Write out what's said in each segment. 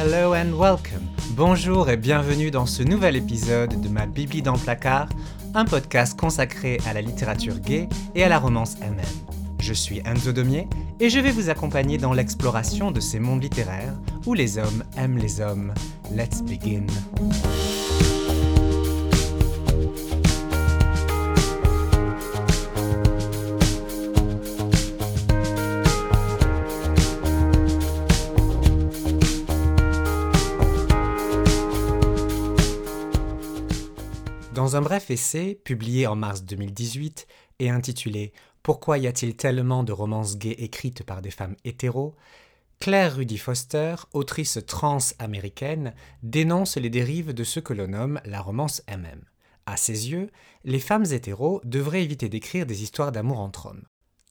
Hello and welcome. Bonjour et bienvenue dans ce nouvel épisode de ma Bibi dans placard, un podcast consacré à la littérature gay et à la romance MM. Je suis Enzo Domier et je vais vous accompagner dans l'exploration de ces mondes littéraires où les hommes aiment les hommes. Let's begin. Dans un bref essai publié en mars 2018 et intitulé Pourquoi y a-t-il tellement de romances gays écrites par des femmes hétéros? Claire Rudy Foster, autrice trans-américaine, dénonce les dérives de ce que l'on nomme la romance MM. À ses yeux, les femmes hétéros devraient éviter d'écrire des histoires d'amour entre hommes.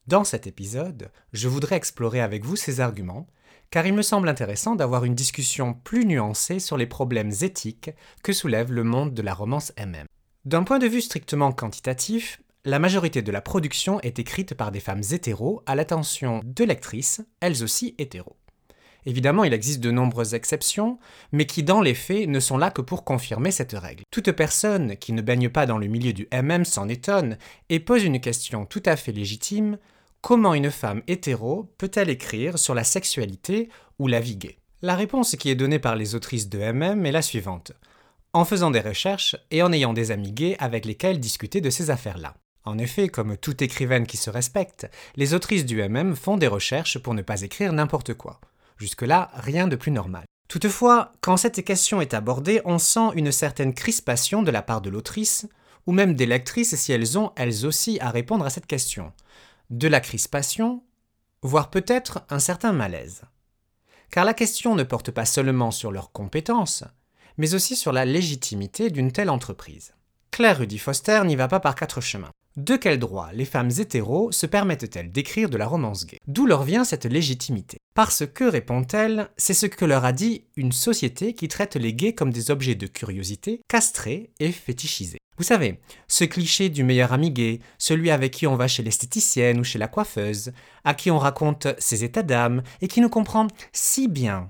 Dans cet épisode, je voudrais explorer avec vous ces arguments, car il me semble intéressant d'avoir une discussion plus nuancée sur les problèmes éthiques que soulève le monde de la romance MM. D'un point de vue strictement quantitatif, la majorité de la production est écrite par des femmes hétéros à l'attention de lectrices, elles aussi hétéros. Évidemment, il existe de nombreuses exceptions, mais qui dans les faits ne sont là que pour confirmer cette règle. Toute personne qui ne baigne pas dans le milieu du MM s'en étonne et pose une question tout à fait légitime, comment une femme hétéro peut-elle écrire sur la sexualité ou la vie gay? La réponse qui est donnée par les autrices de MM est la suivante en faisant des recherches et en ayant des amis gays avec lesquels discuter de ces affaires-là. En effet, comme toute écrivaine qui se respecte, les autrices du MM font des recherches pour ne pas écrire n'importe quoi. Jusque-là, rien de plus normal. Toutefois, quand cette question est abordée, on sent une certaine crispation de la part de l'autrice, ou même des lectrices si elles ont elles aussi à répondre à cette question. De la crispation, voire peut-être un certain malaise. Car la question ne porte pas seulement sur leurs compétences, mais aussi sur la légitimité d'une telle entreprise. Claire Rudy Foster n'y va pas par quatre chemins. De quel droit les femmes hétéros se permettent-elles d'écrire de la romance gay? D'où leur vient cette légitimité? Parce que, répond-elle, c'est ce que leur a dit une société qui traite les gays comme des objets de curiosité, castrés et fétichisés. Vous savez, ce cliché du meilleur ami gay, celui avec qui on va chez l'esthéticienne ou chez la coiffeuse, à qui on raconte ses états d'âme et qui nous comprend si bien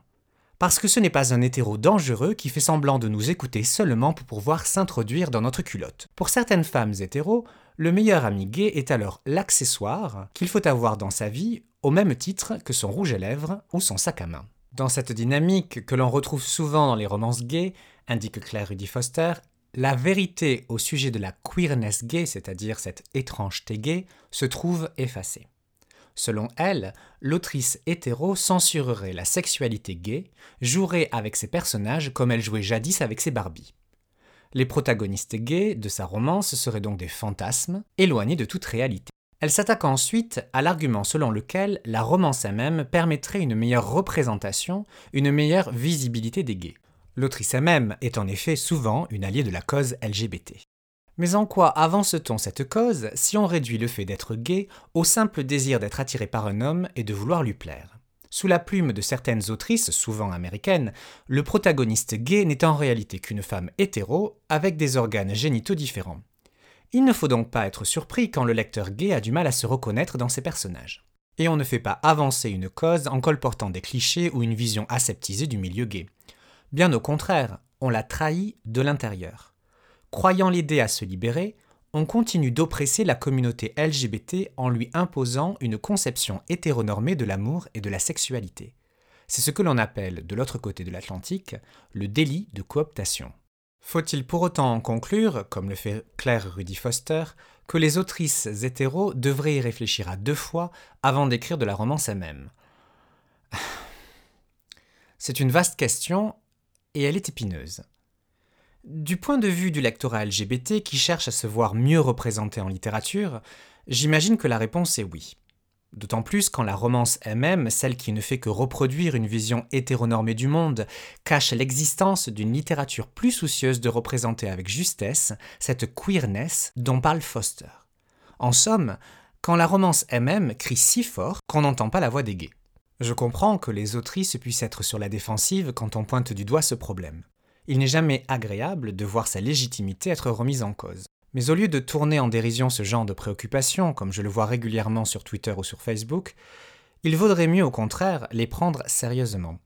parce que ce n'est pas un hétéro dangereux qui fait semblant de nous écouter seulement pour pouvoir s'introduire dans notre culotte. Pour certaines femmes hétéros, le meilleur ami gay est alors l'accessoire qu'il faut avoir dans sa vie au même titre que son rouge à lèvres ou son sac à main. Dans cette dynamique que l'on retrouve souvent dans les romances gays, indique Claire Rudy Foster, la vérité au sujet de la queerness gay, c'est-à-dire cette étrangeté gay, se trouve effacée. Selon elle, l'autrice hétéro censurerait la sexualité gay, jouerait avec ses personnages comme elle jouait jadis avec ses Barbies. Les protagonistes gays de sa romance seraient donc des fantasmes, éloignés de toute réalité. Elle s'attaque ensuite à l'argument selon lequel la romance elle-même permettrait une meilleure représentation, une meilleure visibilité des gays. L'autrice elle-même est en effet souvent une alliée de la cause LGBT. Mais en quoi avance-t-on cette cause si on réduit le fait d'être gay au simple désir d'être attiré par un homme et de vouloir lui plaire? Sous la plume de certaines autrices, souvent américaines, le protagoniste gay n'est en réalité qu'une femme hétéro avec des organes génitaux différents. Il ne faut donc pas être surpris quand le lecteur gay a du mal à se reconnaître dans ses personnages. Et on ne fait pas avancer une cause en colportant des clichés ou une vision aseptisée du milieu gay. Bien au contraire, on la trahit de l'intérieur. Croyant l'aider à se libérer, on continue d'oppresser la communauté LGBT en lui imposant une conception hétéronormée de l'amour et de la sexualité. C'est ce que l'on appelle, de l'autre côté de l'Atlantique, le délit de cooptation. Faut-il pour autant en conclure, comme le fait Claire Rudy Foster, que les autrices hétéros devraient y réfléchir à deux fois avant d'écrire de la romance elle-même C'est une vaste question et elle est épineuse. Du point de vue du lectorat LGBT qui cherche à se voir mieux représenté en littérature, j'imagine que la réponse est oui. D'autant plus quand la romance elle-même, celle qui ne fait que reproduire une vision hétéronormée du monde, cache l'existence d'une littérature plus soucieuse de représenter avec justesse cette queerness dont parle Foster. En somme, quand la romance elle-même crie si fort qu'on n'entend pas la voix des gays. Je comprends que les autrices puissent être sur la défensive quand on pointe du doigt ce problème il n'est jamais agréable de voir sa légitimité être remise en cause. Mais au lieu de tourner en dérision ce genre de préoccupations, comme je le vois régulièrement sur Twitter ou sur Facebook, il vaudrait mieux au contraire les prendre sérieusement.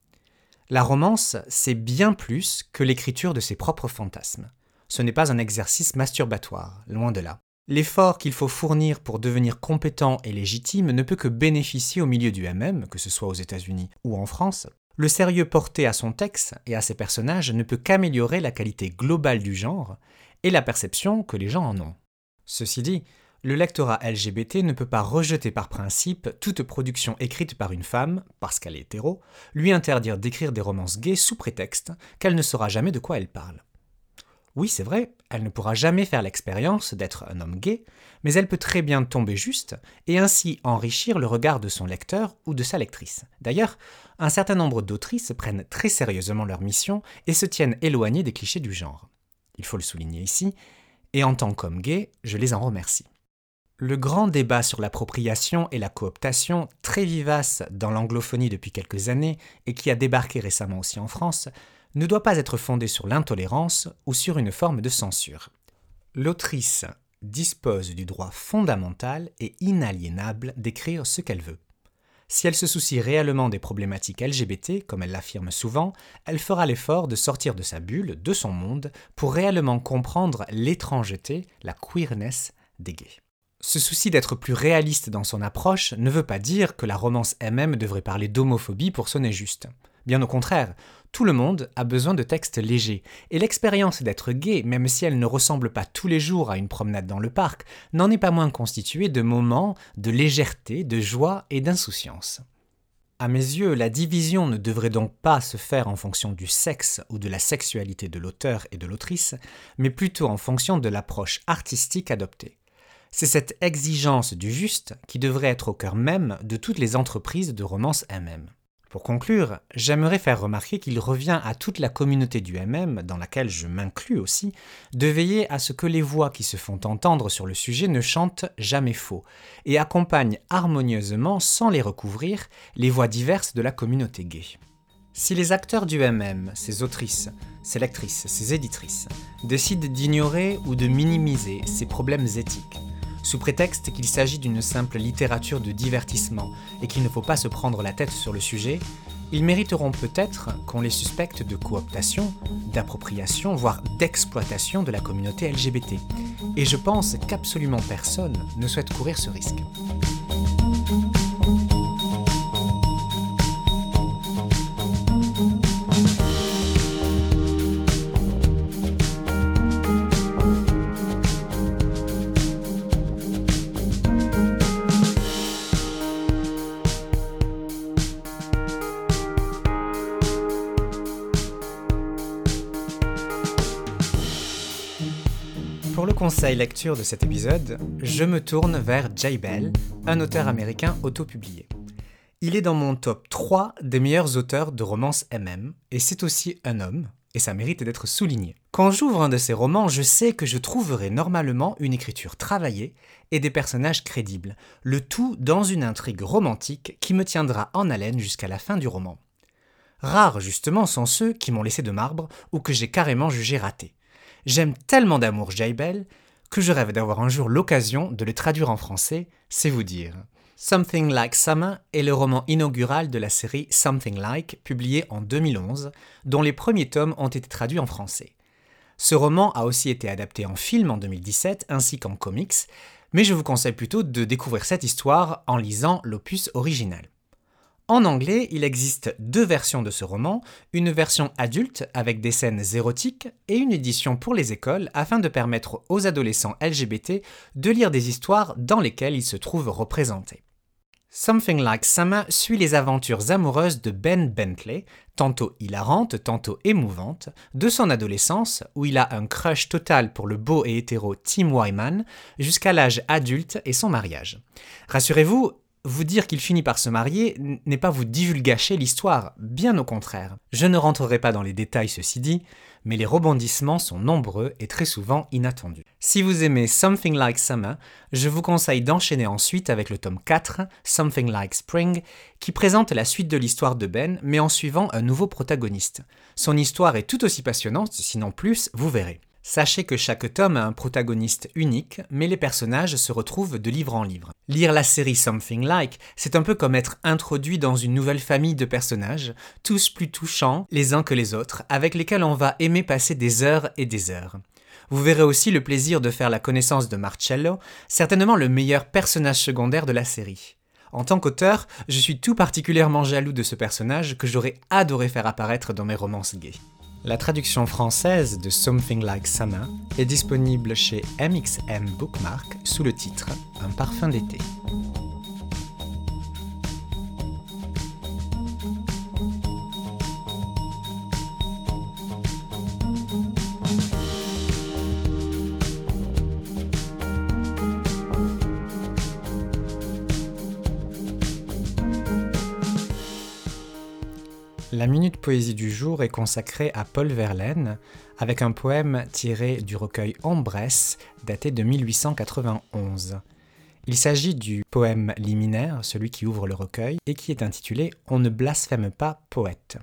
La romance, c'est bien plus que l'écriture de ses propres fantasmes. Ce n'est pas un exercice masturbatoire, loin de là. L'effort qu'il faut fournir pour devenir compétent et légitime ne peut que bénéficier au milieu du MM, que ce soit aux États-Unis ou en France. Le sérieux porté à son texte et à ses personnages ne peut qu'améliorer la qualité globale du genre et la perception que les gens en ont. Ceci dit, le lectorat LGBT ne peut pas rejeter par principe toute production écrite par une femme, parce qu'elle est hétéro, lui interdire d'écrire des romances gays sous prétexte qu'elle ne saura jamais de quoi elle parle. Oui, c'est vrai, elle ne pourra jamais faire l'expérience d'être un homme gay, mais elle peut très bien tomber juste et ainsi enrichir le regard de son lecteur ou de sa lectrice. D'ailleurs, un certain nombre d'autrices prennent très sérieusement leur mission et se tiennent éloignées des clichés du genre. Il faut le souligner ici, et en tant qu'homme gay, je les en remercie. Le grand débat sur l'appropriation et la cooptation, très vivace dans l'anglophonie depuis quelques années et qui a débarqué récemment aussi en France, ne doit pas être fondé sur l'intolérance ou sur une forme de censure. L'autrice dispose du droit fondamental et inaliénable d'écrire ce qu'elle veut. Si elle se soucie réellement des problématiques LGBT, comme elle l'affirme souvent, elle fera l'effort de sortir de sa bulle, de son monde, pour réellement comprendre l'étrangeté, la queerness des gays. Ce souci d'être plus réaliste dans son approche ne veut pas dire que la romance elle-même devrait parler d'homophobie pour sonner juste. Bien au contraire, tout le monde a besoin de textes légers, et l'expérience d'être gay, même si elle ne ressemble pas tous les jours à une promenade dans le parc, n'en est pas moins constituée de moments de légèreté, de joie et d'insouciance. À mes yeux, la division ne devrait donc pas se faire en fonction du sexe ou de la sexualité de l'auteur et de l'autrice, mais plutôt en fonction de l'approche artistique adoptée. C'est cette exigence du juste qui devrait être au cœur même de toutes les entreprises de romance MM. Pour conclure, j'aimerais faire remarquer qu'il revient à toute la communauté du MM, dans laquelle je m'inclus aussi, de veiller à ce que les voix qui se font entendre sur le sujet ne chantent jamais faux, et accompagnent harmonieusement, sans les recouvrir, les voix diverses de la communauté gay. Si les acteurs du MM, ces autrices, ces lectrices, ces éditrices, décident d'ignorer ou de minimiser ces problèmes éthiques, sous prétexte qu'il s'agit d'une simple littérature de divertissement et qu'il ne faut pas se prendre la tête sur le sujet, ils mériteront peut-être qu'on les suspecte de cooptation, d'appropriation, voire d'exploitation de la communauté LGBT. Et je pense qu'absolument personne ne souhaite courir ce risque. Conseil lecture de cet épisode, je me tourne vers Jay Bell, un auteur américain autopublié. Il est dans mon top 3 des meilleurs auteurs de romances MM, et c'est aussi un homme, et ça mérite d'être souligné. Quand j'ouvre un de ses romans, je sais que je trouverai normalement une écriture travaillée et des personnages crédibles, le tout dans une intrigue romantique qui me tiendra en haleine jusqu'à la fin du roman. Rares justement sont ceux qui m'ont laissé de marbre ou que j'ai carrément jugé ratés. J'aime tellement d'amour Jaibel que je rêve d'avoir un jour l'occasion de le traduire en français, c'est vous dire. Something Like Summer est le roman inaugural de la série Something Like, publié en 2011, dont les premiers tomes ont été traduits en français. Ce roman a aussi été adapté en film en 2017 ainsi qu'en comics, mais je vous conseille plutôt de découvrir cette histoire en lisant l'opus original. En anglais, il existe deux versions de ce roman, une version adulte avec des scènes érotiques et une édition pour les écoles afin de permettre aux adolescents LGBT de lire des histoires dans lesquelles ils se trouvent représentés. Something Like Summer suit les aventures amoureuses de Ben Bentley, tantôt hilarante, tantôt émouvante, de son adolescence, où il a un crush total pour le beau et hétéro Tim Wyman, jusqu'à l'âge adulte et son mariage. Rassurez-vous, vous dire qu'il finit par se marier n'est pas vous divulgacher l'histoire, bien au contraire. Je ne rentrerai pas dans les détails ceci dit, mais les rebondissements sont nombreux et très souvent inattendus. Si vous aimez Something Like Summer, je vous conseille d'enchaîner ensuite avec le tome 4, Something Like Spring, qui présente la suite de l'histoire de Ben, mais en suivant un nouveau protagoniste. Son histoire est tout aussi passionnante, sinon plus, vous verrez. Sachez que chaque tome a un protagoniste unique, mais les personnages se retrouvent de livre en livre. Lire la série Something Like, c'est un peu comme être introduit dans une nouvelle famille de personnages, tous plus touchants les uns que les autres, avec lesquels on va aimer passer des heures et des heures. Vous verrez aussi le plaisir de faire la connaissance de Marcello, certainement le meilleur personnage secondaire de la série. En tant qu'auteur, je suis tout particulièrement jaloux de ce personnage que j'aurais adoré faire apparaître dans mes romances gays. La traduction française de Something Like Summer est disponible chez MXM Bookmark sous le titre Un parfum d'été. La minute poésie du jour est consacrée à Paul Verlaine avec un poème tiré du recueil Ombresse daté de 1891. Il s'agit du poème liminaire, celui qui ouvre le recueil, et qui est intitulé On ne blasphème pas poète.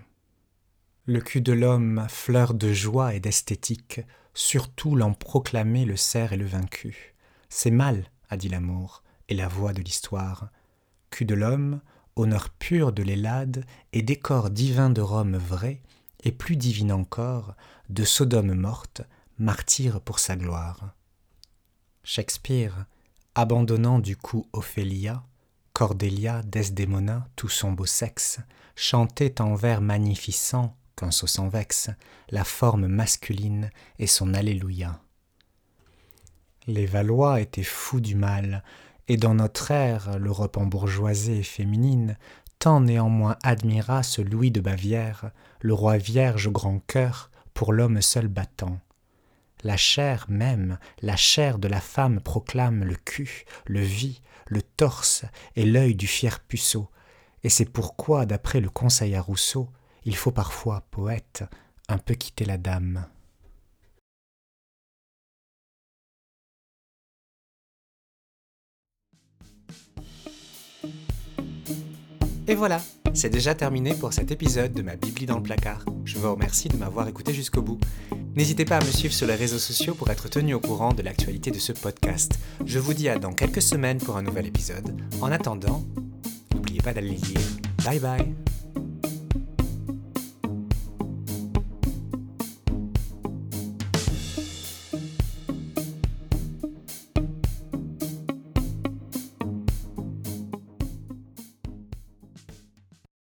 Le cul de l'homme, fleur de joie et d'esthétique, surtout l'en proclamer le cerf et le vaincu. C'est mal, a dit l'amour, et la voix de l'histoire. Cul de l'homme, honneur pur de l'Hélade et décor divin de Rome vrai, et plus divine encore, de Sodome morte, martyr pour sa gloire. Shakespeare, abandonnant du coup Ophélia, Cordélia, Desdémona, tout son beau sexe, chantait en vers magnificents, qu'un sot s'en vexe, la forme masculine et son Alléluia. Les Valois étaient fous du mal, et dans notre ère, l'Europe embourgeoisée et féminine, tant néanmoins admira ce Louis de Bavière, le roi vierge au grand cœur, pour l'homme seul battant. La chair même, la chair de la femme proclame le cul, le vie, le torse et l'œil du fier puceau, et c'est pourquoi, d'après le conseil à Rousseau, il faut parfois, poète, un peu quitter la dame. Et voilà, c'est déjà terminé pour cet épisode de ma Bibli dans le placard. Je vous remercie de m'avoir écouté jusqu'au bout. N'hésitez pas à me suivre sur les réseaux sociaux pour être tenu au courant de l'actualité de ce podcast. Je vous dis à dans quelques semaines pour un nouvel épisode. En attendant, n'oubliez pas d'aller lire. Bye bye